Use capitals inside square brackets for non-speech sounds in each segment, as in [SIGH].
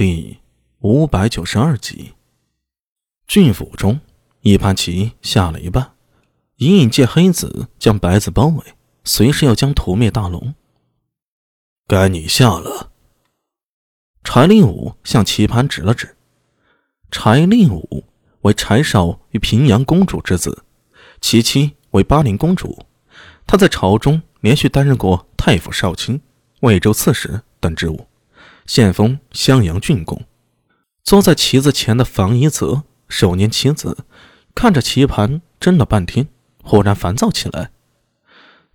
第五百九十二集，郡府中，一盘棋下了一半，隐隐见黑子将白子包围，随时要将屠灭大龙。该你下了。柴令武向棋盘指了指。柴令武为柴少与平阳公主之子，其妻为巴陵公主。他在朝中连续担任过太府少卿、魏州刺史等职务。现封襄阳郡公。坐在棋子前的房一泽手拈棋子，看着棋盘怔了半天，忽然烦躁起来，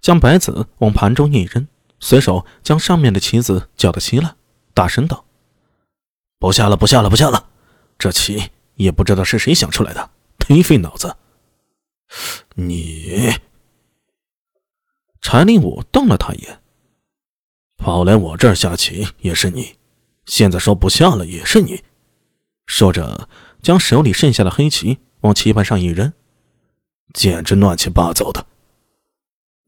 将白子往盘中一扔，随手将上面的棋子搅得稀烂，大声道：“不下了，不下了，不下了！这棋也不知道是谁想出来的，忒费脑子。”你，柴令武瞪了他一眼：“跑来我这儿下棋也是你。”现在说不下了也是你，说着将手里剩下的黑棋往棋盘上一扔，简直乱七八糟的。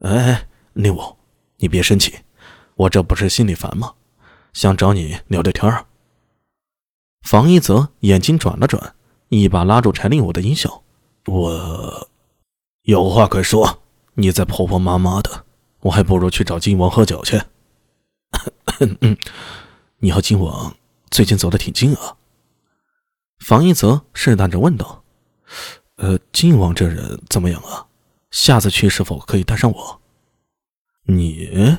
哎，令武，你别生气，我这不是心里烦吗？想找你聊聊天儿。房一泽眼睛转了转，一把拉住柴令武的衣袖：“我有话快说，你再婆婆妈妈的，我还不如去找金王喝酒去。” [LAUGHS] 嗯。你和金王最近走得挺近啊。房一泽试探着问道：“呃，金王这人怎么样啊？下次去是否可以带上我？”你，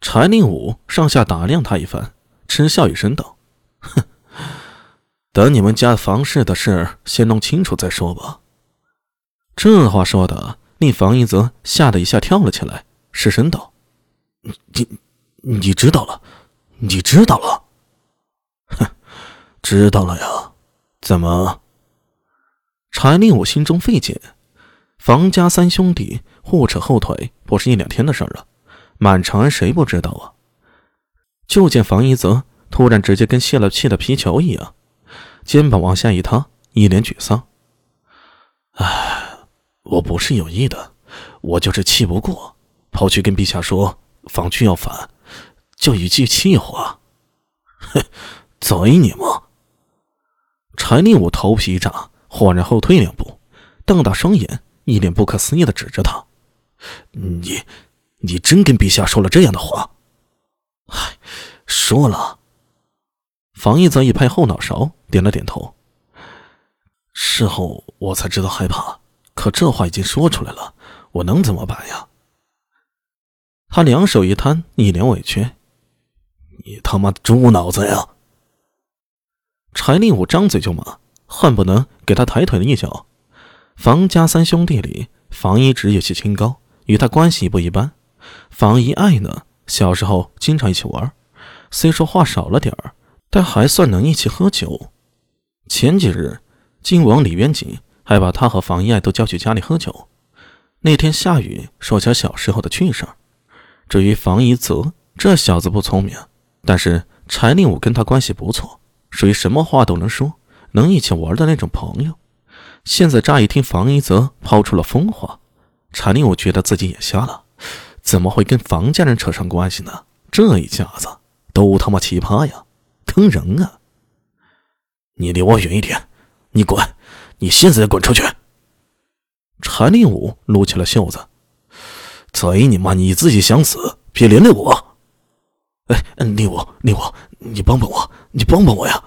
柴令武上下打量他一番，嗤笑一声道：“哼，等你们家房事的事先弄清楚再说吧。”这话说的令房一泽吓得一下跳了起来，失声道：“你，你知道了？”你知道了，哼，知道了呀？怎么？柴令武心中费解。房家三兄弟互扯后腿，不是一两天的事儿了。满长安谁不知道啊？就见房一泽突然直接跟泄了气的皮球一样，肩膀往下一塌，一脸沮丧。唉，我不是有意的，我就是气不过，跑去跟陛下说房君要反。就 [LAUGHS] 一句气话，哼，宰你吗？柴令武头皮一炸，恍然后退两步，瞪大双眼，一脸不可思议的指着他：“你，你真跟陛下说了这样的话？”“嗨，说了。”房一泽一拍后脑勺，点了点头。事后我才知道害怕，可这话已经说出来了，我能怎么办呀？他两手一摊，一脸委屈。你他妈的猪脑子呀！柴令武张嘴就骂，恨不能给他抬腿的一脚。房家三兄弟里，房一直有些清高，与他关系不一般。房一爱呢，小时候经常一起玩，虽说话少了点儿，但还算能一起喝酒。前几日，晋王李渊景还把他和房一爱都叫去家里喝酒。那天下雨，说起小时候的趣事儿。至于房一泽，这小子不聪明。但是柴令武跟他关系不错，属于什么话都能说，能一起玩的那种朋友。现在乍一听房一泽抛出了疯话，柴令武觉得自己眼瞎了，怎么会跟房家人扯上关系呢？这一家子都他妈奇葩呀，坑人啊！你离我远一点，你滚！你现在滚出去！柴令武撸起了袖子，贼你妈，你自己想死，别连累我！哎，令武，令武，你帮帮我，你帮帮我呀！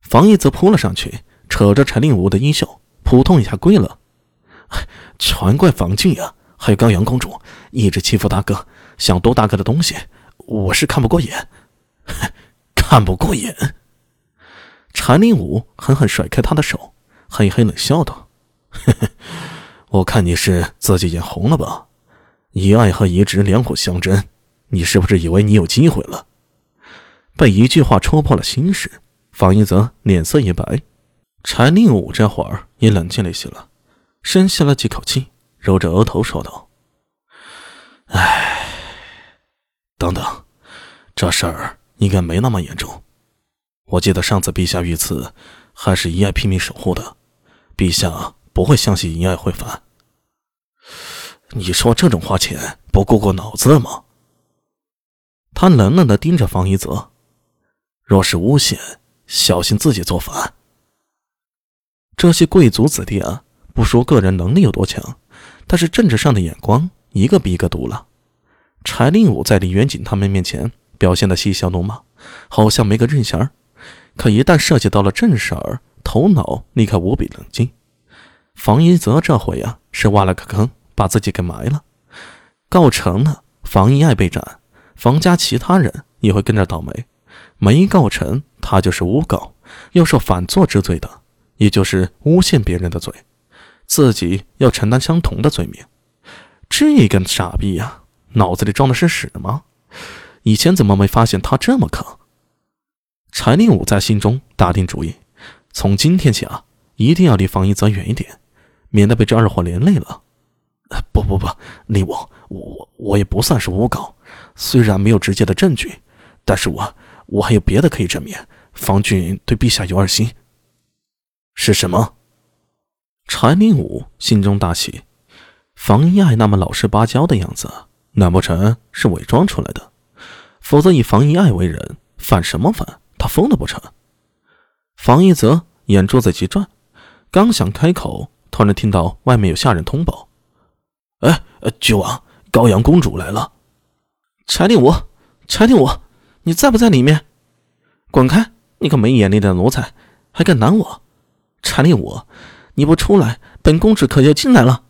房一则扑了上去，扯着柴令武的衣袖，扑通一下跪了。全怪房俊呀，还有高阳公主，一直欺负大哥，想夺大哥的东西，我是看不过眼，看不过眼。柴令武狠狠甩开他的手，嘿嘿冷笑道：“嘿嘿我看你是自己眼红了吧？以爱和移植两虎相争。”你是不是以为你有机会了？被一句话戳破了心事，方一泽脸色一白。柴令武这会儿也冷静了一些了，深吸了几口气，揉着额头说道：“哎，等等，这事儿应该没那么严重。我记得上次陛下遇刺，还是一爱拼命守护的，陛下不会相信一爱会反。你说这种花钱不过过脑子吗？”他冷冷的盯着方一泽，若是诬陷，小心自己做反。这些贵族子弟啊，不说个人能力有多强，但是政治上的眼光一个比一个毒辣。柴令武在李元景他们面前表现的嬉笑怒骂，好像没个人弦儿，可一旦涉及到了正事儿，头脑立刻无比冷静。房一泽这回啊，是挖了个坑，把自己给埋了。告成了，房一爱被斩，房家其他人也会跟着倒霉。没告成，他就是诬告，要受反作之罪的，也就是诬陷别人的罪，自己要承担相同的罪名。这个傻逼呀，脑子里装的是屎吗？以前怎么没发现他这么坑？柴令武在心中打定主意，从今天起啊，一定要离房一泽远一点，免得被这二货连累了。不不不，令武，我我也不算是诬告，虽然没有直接的证据，但是我。我还有别的可以证明，方俊对陛下有二心。是什么？柴令武心中大喜，房一爱那么老实巴交的样子，难不成是伪装出来的？否则以房一爱为人，反什么反？他疯了不成？房一泽眼珠子急转，刚想开口，突然听到外面有下人通报：“哎，郡王，高阳公主来了。”柴令武，柴令武。你在不在里面？滚开！你个没眼力的奴才，还敢拦我！柴令武，你不出来，本公主可就进来了。